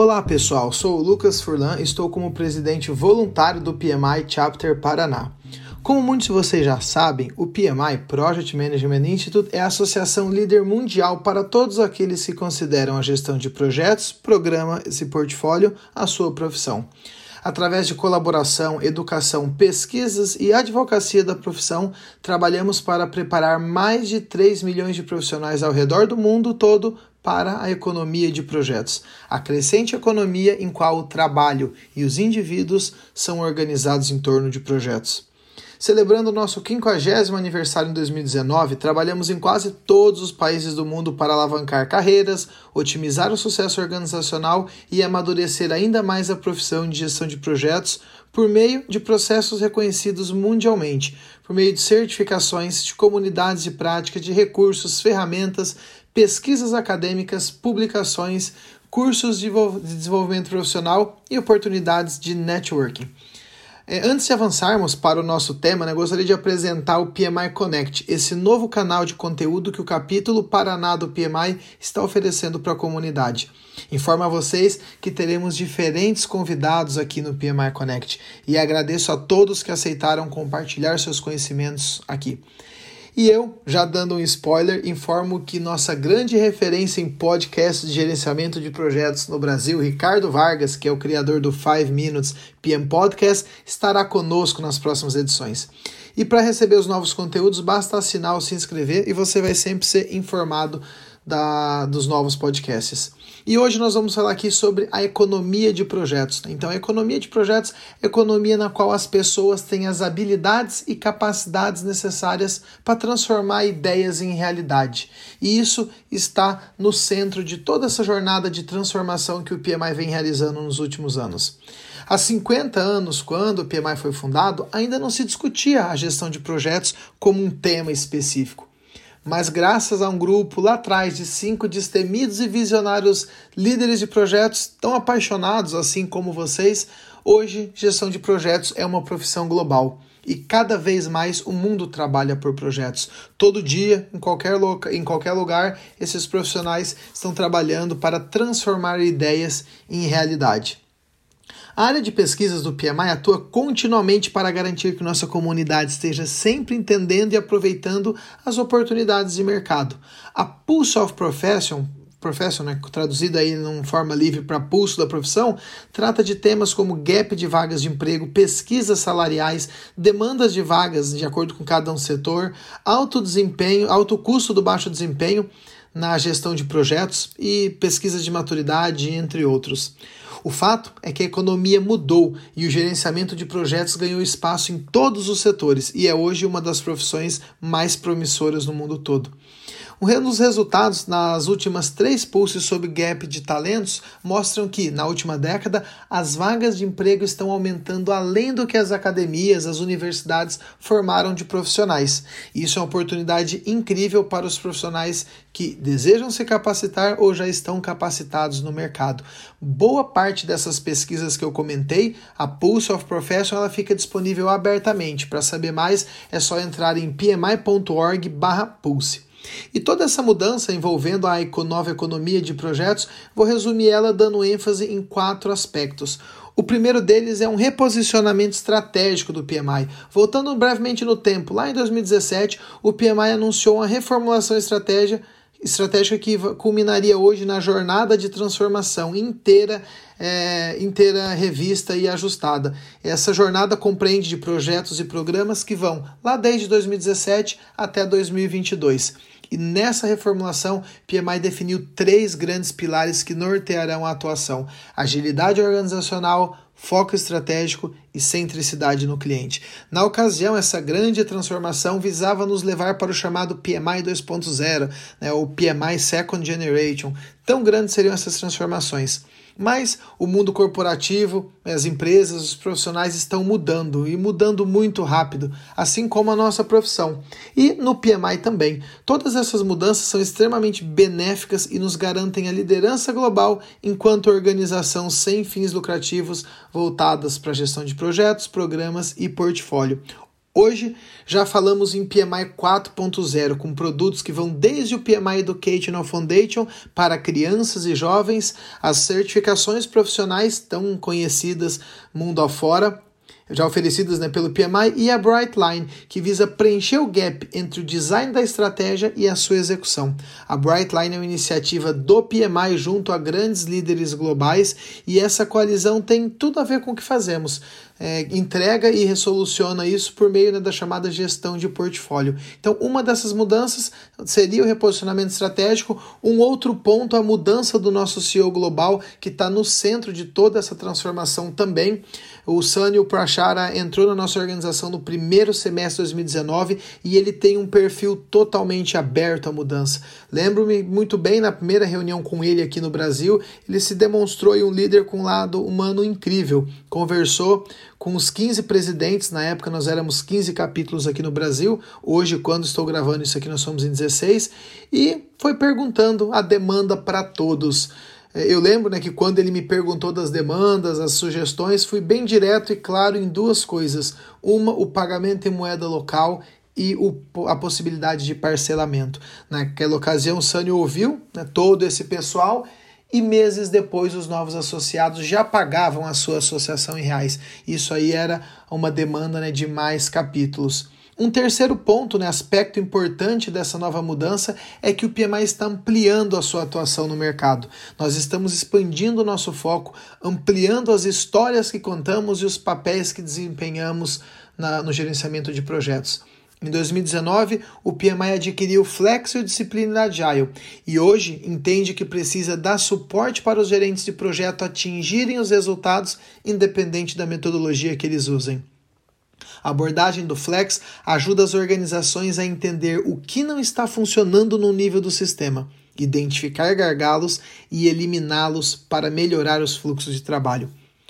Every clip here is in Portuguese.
Olá pessoal, sou o Lucas Furlan, estou como presidente voluntário do PMI Chapter Paraná. Como muitos de vocês já sabem, o PMI, Project Management Institute, é a associação líder mundial para todos aqueles que consideram a gestão de projetos, programas e portfólio a sua profissão. Através de colaboração, educação, pesquisas e advocacia da profissão, trabalhamos para preparar mais de 3 milhões de profissionais ao redor do mundo todo para a economia de projetos, a crescente economia em qual o trabalho e os indivíduos são organizados em torno de projetos. Celebrando o nosso 50 aniversário em 2019, trabalhamos em quase todos os países do mundo para alavancar carreiras, otimizar o sucesso organizacional e amadurecer ainda mais a profissão de gestão de projetos por meio de processos reconhecidos mundialmente, por meio de certificações, de comunidades de prática, de recursos, ferramentas, pesquisas acadêmicas, publicações, cursos de desenvolvimento profissional e oportunidades de networking. É, antes de avançarmos para o nosso tema, né, gostaria de apresentar o PMI Connect, esse novo canal de conteúdo que o capítulo Paraná do PMI está oferecendo para a comunidade. Informo a vocês que teremos diferentes convidados aqui no PMI Connect e agradeço a todos que aceitaram compartilhar seus conhecimentos aqui. E eu, já dando um spoiler, informo que nossa grande referência em podcast de gerenciamento de projetos no Brasil, Ricardo Vargas, que é o criador do 5 Minutes PM Podcast, estará conosco nas próximas edições. E para receber os novos conteúdos, basta assinar ou se inscrever e você vai sempre ser informado da, dos novos podcasts. E hoje nós vamos falar aqui sobre a economia de projetos. Então, a economia de projetos é economia na qual as pessoas têm as habilidades e capacidades necessárias para transformar ideias em realidade. E isso está no centro de toda essa jornada de transformação que o PMI vem realizando nos últimos anos. Há 50 anos, quando o PMI foi fundado, ainda não se discutia a gestão de projetos como um tema específico mas graças a um grupo lá atrás de cinco destemidos e visionários líderes de projetos tão apaixonados assim como vocês, hoje gestão de projetos é uma profissão global. E cada vez mais o mundo trabalha por projetos. Todo dia, em qualquer, loca, em qualquer lugar, esses profissionais estão trabalhando para transformar ideias em realidade. A área de pesquisas do PMI atua continuamente para garantir que nossa comunidade esteja sempre entendendo e aproveitando as oportunidades de mercado. A Pulse of Profession, Profession, né, traduzido aí em forma livre para pulso da profissão, trata de temas como gap de vagas de emprego, pesquisas salariais, demandas de vagas de acordo com cada um setor, alto desempenho, alto custo do baixo desempenho na gestão de projetos e pesquisas de maturidade, entre outros. O fato é que a economia mudou e o gerenciamento de projetos ganhou espaço em todos os setores e é hoje uma das profissões mais promissoras no mundo todo. Dos resultados nas últimas três pulses sobre gap de talentos mostram que, na última década, as vagas de emprego estão aumentando além do que as academias, as universidades formaram de profissionais. Isso é uma oportunidade incrível para os profissionais que desejam se capacitar ou já estão capacitados no mercado. Boa parte dessas pesquisas que eu comentei, a Pulse of Profession, ela fica disponível abertamente. Para saber mais, é só entrar em pmi.org/pulse. E toda essa mudança envolvendo a nova economia de projetos, vou resumir ela dando ênfase em quatro aspectos. O primeiro deles é um reposicionamento estratégico do PMI. Voltando brevemente no tempo, lá em 2017, o PMI anunciou uma reformulação estratégia que culminaria hoje na jornada de transformação inteira, é, inteira revista e ajustada. Essa jornada compreende de projetos e programas que vão lá desde 2017 até 2022. E nessa reformulação, PMI definiu três grandes pilares que nortearão a atuação: agilidade organizacional, foco estratégico e centricidade no cliente. Na ocasião, essa grande transformação visava nos levar para o chamado PMI 2.0, né, ou PMI Second Generation. Tão grandes seriam essas transformações. Mas o mundo corporativo, as empresas, os profissionais estão mudando e mudando muito rápido, assim como a nossa profissão. E no PMI também. Todas essas mudanças são extremamente benéficas e nos garantem a liderança global enquanto organização sem fins lucrativos voltadas para a gestão de projetos, programas e portfólio. Hoje já falamos em PMI 4.0, com produtos que vão desde o PMI Educational Foundation para crianças e jovens, as certificações profissionais tão conhecidas mundo afora, já oferecidas né, pelo PMI, e a Brightline, que visa preencher o gap entre o design da estratégia e a sua execução. A Brightline é uma iniciativa do PMI junto a grandes líderes globais e essa coalizão tem tudo a ver com o que fazemos é, entrega e resoluciona isso por meio né, da chamada gestão de portfólio. Então, uma dessas mudanças seria o reposicionamento estratégico. Um outro ponto, a mudança do nosso CEO global, que está no centro de toda essa transformação também. O Sunil Prachara entrou na nossa organização no primeiro semestre de 2019 e ele tem um perfil totalmente aberto à mudança. Lembro-me muito bem na primeira reunião com ele aqui no Brasil, ele se demonstrou um líder com um lado humano incrível. Conversou com os 15 presidentes, na época nós éramos 15 capítulos aqui no Brasil, hoje, quando estou gravando isso aqui, nós somos em 16, e foi perguntando a demanda para todos. É, eu lembro né, que quando ele me perguntou das demandas, as sugestões, fui bem direto e claro em duas coisas. Uma, o pagamento em moeda local e o, a possibilidade de parcelamento. Naquela ocasião, o Sânio ouviu né, todo esse pessoal e meses depois os novos associados já pagavam a sua associação em reais. Isso aí era uma demanda né, de mais capítulos. Um terceiro ponto, né, aspecto importante dessa nova mudança é que o PMI está ampliando a sua atuação no mercado. Nós estamos expandindo o nosso foco, ampliando as histórias que contamos e os papéis que desempenhamos na, no gerenciamento de projetos. Em 2019, o PMI adquiriu Flexo Disciplina Agile e hoje entende que precisa dar suporte para os gerentes de projeto atingirem os resultados independente da metodologia que eles usem. A abordagem do Flex ajuda as organizações a entender o que não está funcionando no nível do sistema, identificar gargalos e eliminá-los para melhorar os fluxos de trabalho.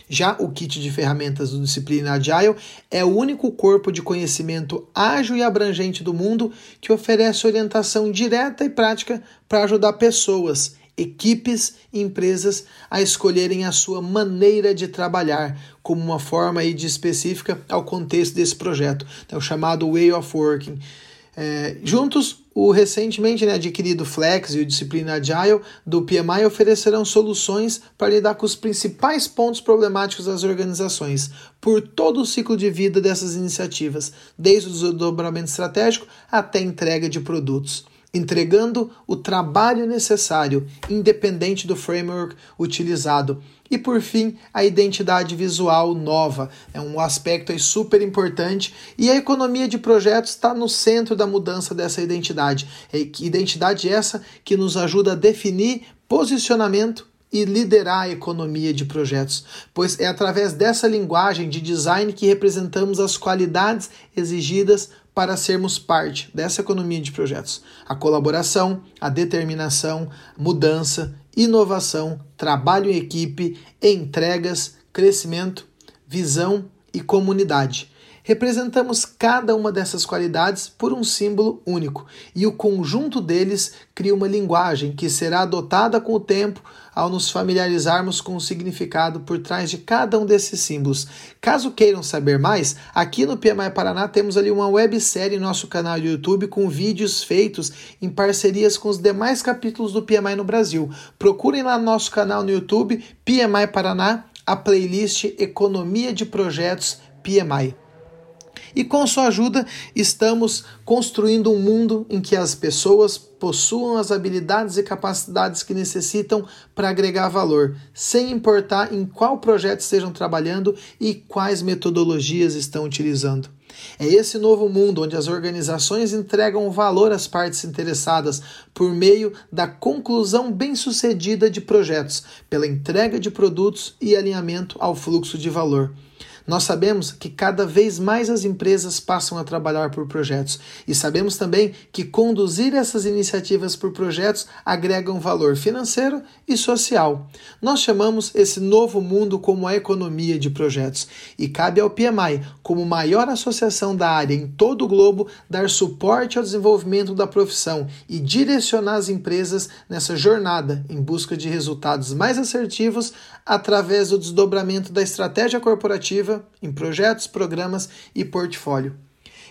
Já o kit de ferramentas do Disciplina Agile é o único corpo de conhecimento ágil e abrangente do mundo que oferece orientação direta e prática para ajudar pessoas, equipes e empresas a escolherem a sua maneira de trabalhar como uma forma aí de específica ao contexto desse projeto, é o chamado Way of Working. É, juntos, o recentemente né, adquirido Flex e o Disciplina Agile do PMI oferecerão soluções para lidar com os principais pontos problemáticos das organizações por todo o ciclo de vida dessas iniciativas, desde o desdobramento estratégico até a entrega de produtos entregando o trabalho necessário, independente do framework utilizado. E por fim, a identidade visual nova é um aspecto aí super importante e a economia de projetos está no centro da mudança dessa identidade. É identidade essa que nos ajuda a definir posicionamento e liderar a economia de projetos, pois é através dessa linguagem de design que representamos as qualidades exigidas para sermos parte dessa economia de projetos. A colaboração, a determinação, mudança, inovação, trabalho em equipe, entregas, crescimento, visão e comunidade. Representamos cada uma dessas qualidades por um símbolo único, e o conjunto deles cria uma linguagem que será adotada com o tempo ao nos familiarizarmos com o significado por trás de cada um desses símbolos. Caso queiram saber mais, aqui no PMI Paraná temos ali uma websérie em nosso canal do YouTube com vídeos feitos em parcerias com os demais capítulos do PMI no Brasil. Procurem lá no nosso canal no YouTube, PMI Paraná, a playlist Economia de Projetos PMI. E com sua ajuda, estamos construindo um mundo em que as pessoas possuam as habilidades e capacidades que necessitam para agregar valor, sem importar em qual projeto estejam trabalhando e quais metodologias estão utilizando. É esse novo mundo onde as organizações entregam valor às partes interessadas por meio da conclusão bem-sucedida de projetos, pela entrega de produtos e alinhamento ao fluxo de valor. Nós sabemos que cada vez mais as empresas passam a trabalhar por projetos e sabemos também que conduzir essas iniciativas por projetos agregam valor financeiro e social. Nós chamamos esse novo mundo como a economia de projetos e cabe ao PMI, como maior associação da área em todo o globo, dar suporte ao desenvolvimento da profissão e direcionar as empresas nessa jornada em busca de resultados mais assertivos através do desdobramento da estratégia corporativa em projetos, programas e portfólio.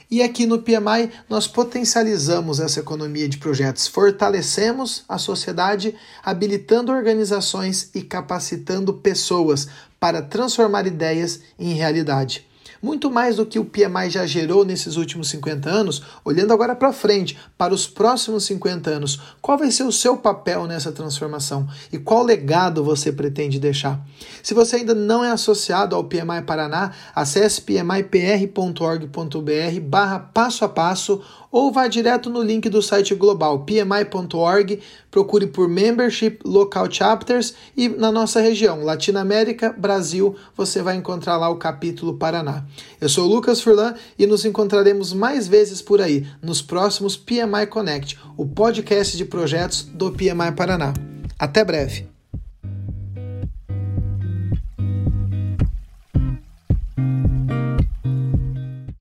E aqui no PMI nós potencializamos essa economia de projetos, fortalecemos a sociedade, habilitando organizações e capacitando pessoas para transformar ideias em realidade. Muito mais do que o PMI já gerou nesses últimos 50 anos, olhando agora para frente, para os próximos 50 anos, qual vai ser o seu papel nessa transformação e qual legado você pretende deixar? Se você ainda não é associado ao PMI Paraná, acesse pmipr.org.br barra passo a passo ou vá direto no link do site global pmi.org, procure por Membership Local Chapters e na nossa região, Latinoamérica, Brasil, você vai encontrar lá o capítulo Paraná. Eu sou o Lucas Furlan e nos encontraremos mais vezes por aí nos próximos PMI Connect, o podcast de projetos do PMI Paraná. Até breve!